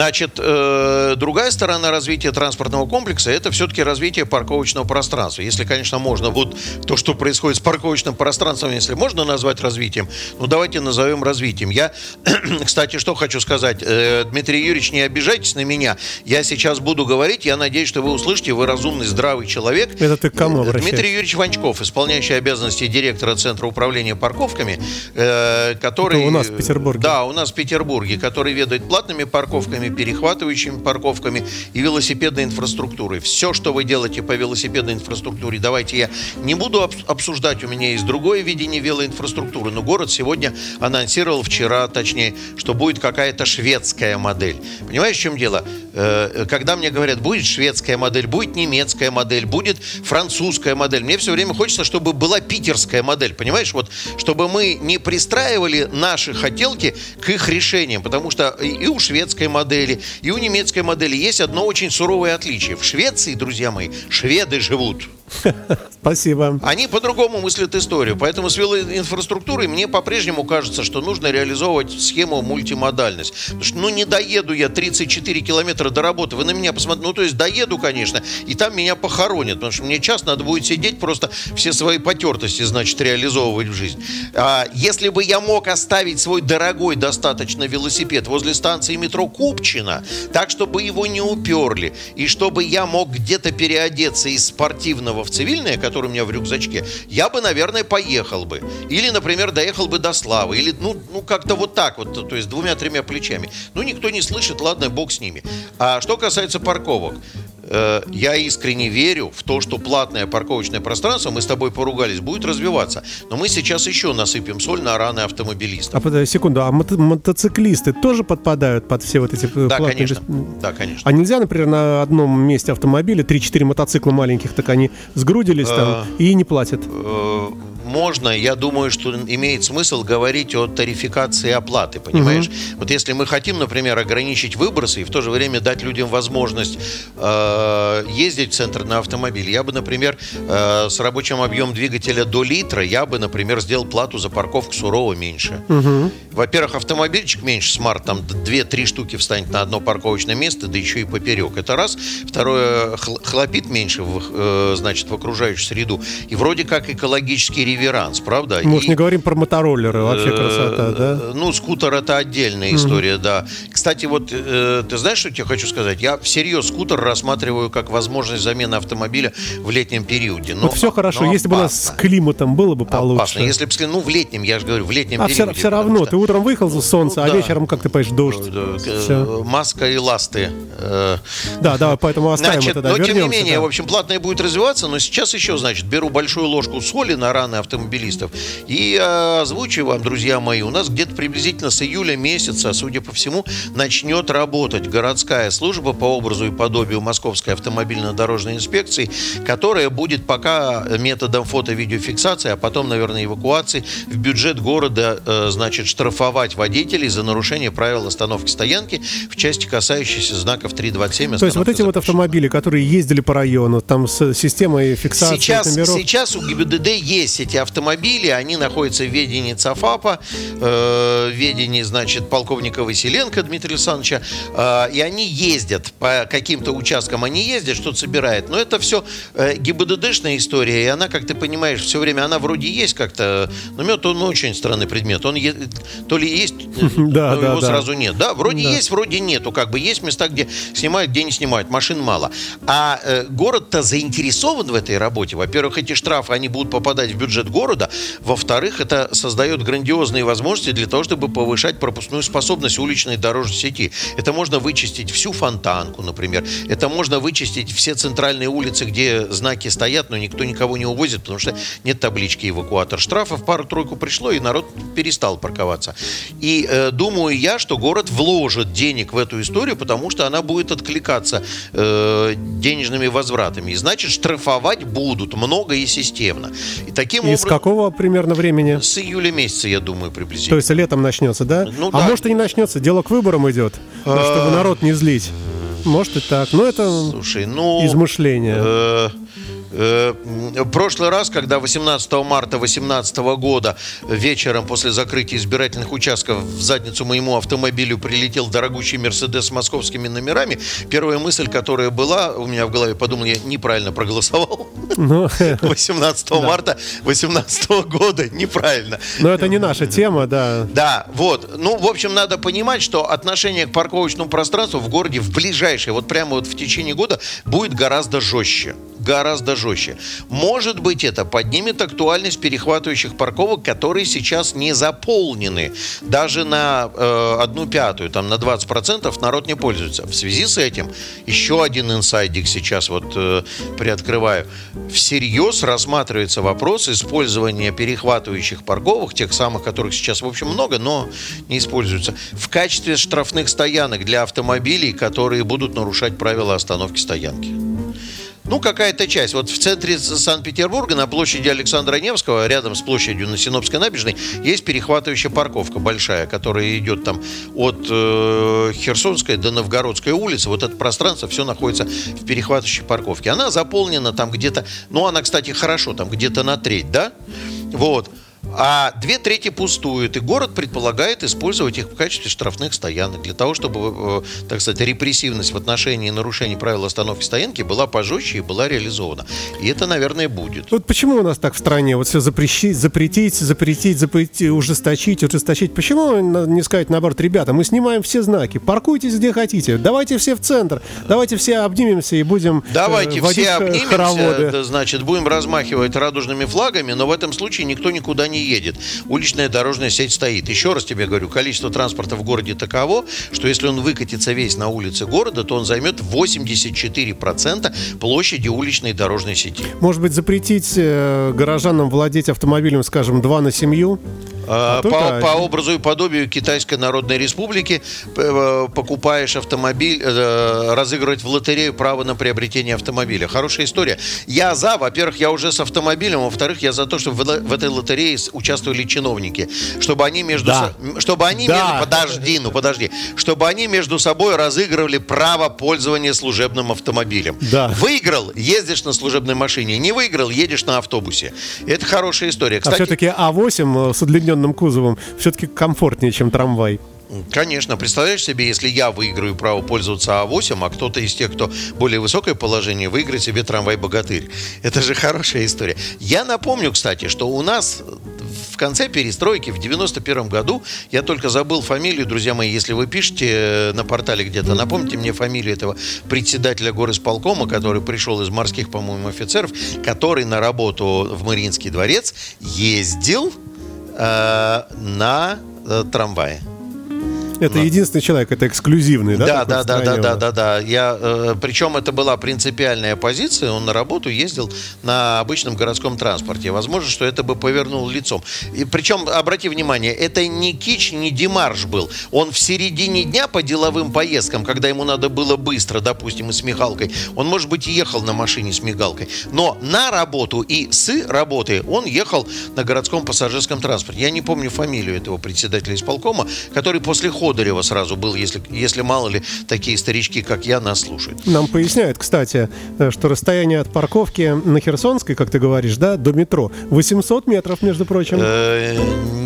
Значит, э, другая сторона развития транспортного комплекса – это все-таки развитие парковочного пространства. Если, конечно, можно вот то, что происходит с парковочным пространством, если можно назвать развитием, ну давайте назовем развитием. Я, кстати, что хочу сказать. Э, Дмитрий Юрьевич, не обижайтесь на меня. Я сейчас буду говорить, я надеюсь, что вы услышите, вы разумный, здравый человек. Это ты к кому обращаешься? Дмитрий Юрьевич Ванчков, исполняющий обязанности директора Центра управления парковками, э, который... Это у нас в Петербурге. Да, у нас в Петербурге, который ведает платными парковками, перехватывающими парковками и велосипедной инфраструктурой. Все, что вы делаете по велосипедной инфраструктуре, давайте я не буду обс- обсуждать, у меня есть другое видение велоинфраструктуры, но город сегодня анонсировал вчера, точнее, что будет какая-то шведская модель. Понимаешь, в чем дело? Э, Когда мне говорят, будет шведская модель, будет немецкая модель, будет французская модель, мне все время хочется, чтобы была питерская модель, понимаешь? Вот, чтобы мы не пристраивали наши хотелки к их решениям, потому что и у шведской модели, и у немецкой модели есть одно очень суровое отличие. В Швеции, друзья мои, шведы живут. Спасибо. Они по-другому мыслят историю. Поэтому с велоинфраструктурой мне по-прежнему кажется, что нужно реализовывать схему мультимодальность. Потому что, ну, не доеду я 34 километра до работы. Вы на меня посмотрите. Ну, то есть доеду, конечно, и там меня похоронят. Потому что мне час надо будет сидеть, просто все свои потертости, значит, реализовывать в жизнь. А если бы я мог оставить свой дорогой достаточно велосипед возле станции метро Купчино, так, чтобы его не уперли, и чтобы я мог где-то переодеться из спортивного в цивильное, которое у меня в рюкзачке, я бы, наверное, поехал бы. Или, например, доехал бы до Славы. Или, ну, ну как-то вот так вот, то есть двумя-тремя плечами. Ну, никто не слышит, ладно, бог с ними. А что касается парковок, я искренне верю в то, что платное парковочное пространство, мы с тобой поругались, будет развиваться. Но мы сейчас еще насыпем соль на раны автомобилистов. А подожди, секунду, а мото- мотоциклисты тоже подпадают под все вот эти э, Да, платные конечно. Да, конечно. А нельзя, например, на одном месте автомобиля 3-4 мотоцикла маленьких, так они сгрудились там и не платят. Можно, я думаю, что имеет смысл говорить о тарификации оплаты, понимаешь? Вот если мы хотим, например, ограничить выбросы и в то же время дать людям возможность э, ездить в центр на автомобиле, я бы, например, э, с рабочим объемом двигателя до литра, я бы, например, сделал плату за парковку сурово меньше. Во-первых, автомобильчик меньше, Smart, там 2-3 штуки встанет на одно парковочное место, да еще и поперек. Это раз. Второе, хл- хлопит меньше, в, э, значит, в окружающую среду. И вроде как экологический реверанс, правда? Мы И- не говорим про мотороллеры, вообще красота, да? Э, Ну, скутер это отдельная история, да. Кстати, вот э, ты знаешь, что я тебе хочу сказать? Я всерьез скутер рассматриваю как возможность замены автомобиля в летнем периоде. Но, Вот все хорошо, но если бы у нас с климатом было бы получше. Опасно. Если бы, ну, в летнем, я же говорю, в летнем А периоде. все, равно, потому ты утром выехал за солнце, ну, а да. вечером, как ты понимаешь, дождь. что, э. Маска и ласты. э, Да, да, поэтому оставим Значит, это, да, но тем не менее, да. в общем, платное будет развиваться, но сейчас еще, значит, беру большую ложку соли на раны автомобилистов и э, озвучу вам, друзья мои, у нас где-то приблизительно с июля месяца, судя по всему, начнет работать городская служба по образу и подобию Московской автомобильно-дорожной инспекции, которая будет пока методом фото-видеофиксации, а потом, наверное, эвакуации в бюджет города, э, значит, штрафовать водителей за нарушение правил остановки стоянки в части, касающейся знаков 327. То есть вот эти вот запрещена. автомобили, которые ездили по району, там с системой фиксации Сейчас, номеров. сейчас у ГИБДД есть эти автомобили, они находятся в ведении ЦАФАПа, э, в ведении, значит, полковника Василенко Дмитрия Александровича, э, и они ездят по каким-то участкам, они ездят, что-то собирают, но это все э, ГИБДДшная история, и она, как ты понимаешь, все время, она вроде есть как-то, но мед, он очень странный предмет, он е- то ли есть, э, Да, но да, его да. сразу нет, да, вроде Да. есть, вроде нету, как бы есть места, где снимают, где не снимают, машин мало. А э, город-то заинтересован в этой работе. Во-первых, эти штрафы, они будут попадать в бюджет города. Во-вторых, это создает грандиозные возможности для того, чтобы повышать пропускную способность уличной дорожной сети. Это можно вычистить всю фонтанку, например. Это можно вычистить все центральные улицы, где знаки стоят, но никто никого не увозит, потому что нет таблички эвакуатор. Штрафов пару-тройку пришло, и народ перестал парковаться. И э, думаю я, что город вложит денег в эту историю, потому что она будет откликаться э, денежными возвратами. И значит, штрафовать будут много и системно. И таким и с какого примерно времени? С июля месяца, я думаю, приблизительно. То есть летом начнется, да? Ну, а да. может и не начнется, дело к выборам идет, чтобы а. народ не злить. Может и так. Но это Слушай, ну, измышление. Э, Э, прошлый раз, когда 18 марта 2018 года вечером после закрытия избирательных участков в задницу моему автомобилю прилетел дорогущий Мерседес с московскими номерами, первая мысль, которая была у меня в голове, подумал, я неправильно проголосовал. 18 ну, марта 2018 года неправильно. Но это не наша тема, да. Да, вот. Ну, в общем, надо понимать, что отношение к парковочному пространству в городе в ближайшее, вот прямо вот в течение года будет гораздо жестче гораздо жестче. Может быть, это поднимет актуальность перехватывающих парковок, которые сейчас не заполнены. Даже на э, одну пятую, там на 20% народ не пользуется. В связи с этим еще один инсайдик сейчас вот э, приоткрываю. Всерьез рассматривается вопрос использования перехватывающих парковок, тех самых, которых сейчас, в общем, много, но не используются, в качестве штрафных стоянок для автомобилей, которые будут нарушать правила остановки стоянки. Ну, какая-то часть. Вот в центре Санкт-Петербурга, на площади Александра Невского, рядом с площадью на Синопской набережной, есть перехватывающая парковка большая, которая идет там от э, Херсонской до Новгородской улицы. Вот это пространство все находится в перехватывающей парковке. Она заполнена там где-то, ну, она, кстати, хорошо, там где-то на треть, да? Вот а две трети пустуют. И город предполагает использовать их в качестве штрафных стоянок для того, чтобы, э, так сказать, репрессивность в отношении нарушений правил остановки стоянки была пожестче и была реализована. И это, наверное, будет. Вот почему у нас так в стране вот все запрещить, запретить, запретить, запретить, ужесточить, ужесточить? Почему не сказать наоборот, ребята, мы снимаем все знаки, паркуйтесь где хотите, давайте все в центр, давайте все обнимемся и будем э, Давайте все обнимемся, хороводы. значит, будем размахивать радужными флагами, но в этом случае никто никуда не едет. Уличная дорожная сеть стоит. Еще раз тебе говорю, количество транспорта в городе таково, что если он выкатится весь на улице города, то он займет 84% площади уличной дорожной сети. Может быть, запретить э, горожанам владеть автомобилем, скажем, два на семью? А, по, по образу и подобию Китайской Народной Республики э, покупаешь автомобиль, э, разыгрывать в лотерею право на приобретение автомобиля. Хорошая история. Я за, во-первых, я уже с автомобилем, во-вторых, я за то, чтобы в этой лотерее участвовали чиновники, чтобы они между, да. со... чтобы они да. между, подожди, ну подожди, чтобы они между собой разыгрывали право пользования служебным автомобилем. Да. Выиграл, ездишь на служебной машине, не выиграл, едешь на автобусе. Это хорошая история. А Кстати, а все-таки А8 с удлиненным удлиненным кузовом все-таки комфортнее, чем трамвай. Конечно, представляешь себе, если я выиграю право пользоваться А8, а кто-то из тех, кто более высокое положение, выиграет себе трамвай-богатырь. Это же хорошая история. Я напомню, кстати, что у нас в конце перестройки в 91 году, я только забыл фамилию, друзья мои, если вы пишете э, на портале где-то, напомните мне фамилию этого председателя горосполкома, который пришел из морских, по-моему, офицеров, который на работу в Мариинский дворец ездил э, на э, трамвае. Это Но. единственный человек, это эксклюзивный, да? Да, да, да, да, да, да, да. Я, э, причем это была принципиальная позиция. Он на работу ездил на обычном городском транспорте. Возможно, что это бы повернул лицом. И причем, обрати внимание, это не кич, не демарш был. Он в середине дня по деловым поездкам, когда ему надо было быстро, допустим, и с мигалкой, он, может быть, и ехал на машине с мигалкой. Но на работу и с работы он ехал на городском пассажирском транспорте. Я не помню фамилию этого председателя исполкома, который после хода Ходорева сразу был, если, если мало ли такие старички, как я, нас слушают. Нам поясняют, кстати, э, что расстояние от парковки на Херсонской, как ты говоришь, да, до метро 800 метров, между прочим. Э,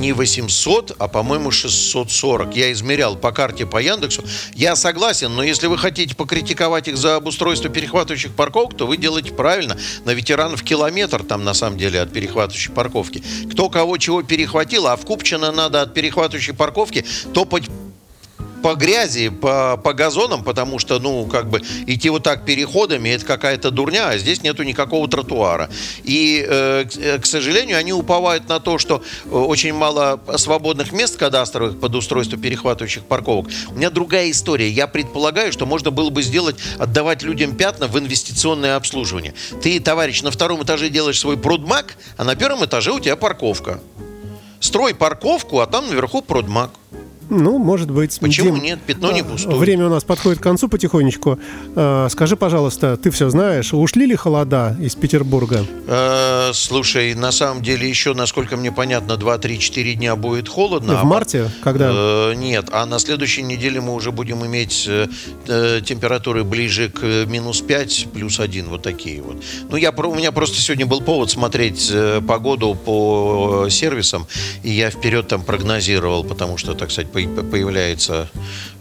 не 800, а, по-моему, 640. Я измерял по карте по Яндексу. Я согласен, но если вы хотите покритиковать их за обустройство перехватывающих парковок, то вы делаете правильно. На ветеранов километр там, на самом деле, от перехватывающей парковки. Кто кого чего перехватил, а в Купчино надо от перехватывающей парковки топать по грязи, по, по газонам, потому что, ну, как бы идти вот так переходами, это какая-то дурня, а здесь нету никакого тротуара. И, э, к, к сожалению, они уповают на то, что очень мало свободных мест кадастровых под устройство перехватывающих парковок. У меня другая история. Я предполагаю, что можно было бы сделать, отдавать людям пятна в инвестиционное обслуживание. Ты, товарищ, на втором этаже делаешь свой продмаг, а на первом этаже у тебя парковка. Строй парковку, а там наверху продмаг. Ну, может быть. Почему Дим, нет? Пятно не пустое. Время у нас подходит к концу потихонечку. Э, скажи, пожалуйста, ты все знаешь, ушли ли холода из Петербурга? Э, слушай, на самом деле еще, насколько мне понятно, 2-3-4 дня будет холодно. В а марте? Когда? Э, нет, а на следующей неделе мы уже будем иметь температуры ближе к минус 5, плюс 1, вот такие вот. Ну, я, у меня просто сегодня был повод смотреть погоду по сервисам, и я вперед там прогнозировал, потому что, так сказать, появляется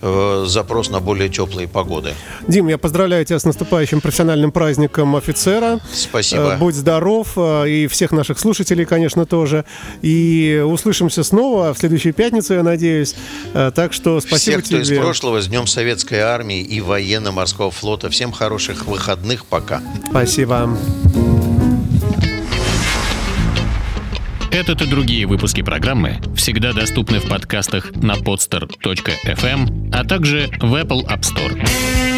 э, запрос на более теплые погоды. Дим, я поздравляю тебя с наступающим профессиональным праздником офицера. Спасибо. Э, будь здоров, э, и всех наших слушателей, конечно, тоже. И услышимся снова в следующую пятницу, я надеюсь. Так что спасибо Всех, тебе. Всех, кто из прошлого, с Днем Советской Армии и Военно-Морского флота. Всем хороших выходных. Пока. Спасибо. Этот и другие выпуски программы всегда доступны в подкастах на podster.fm, а также в Apple App Store.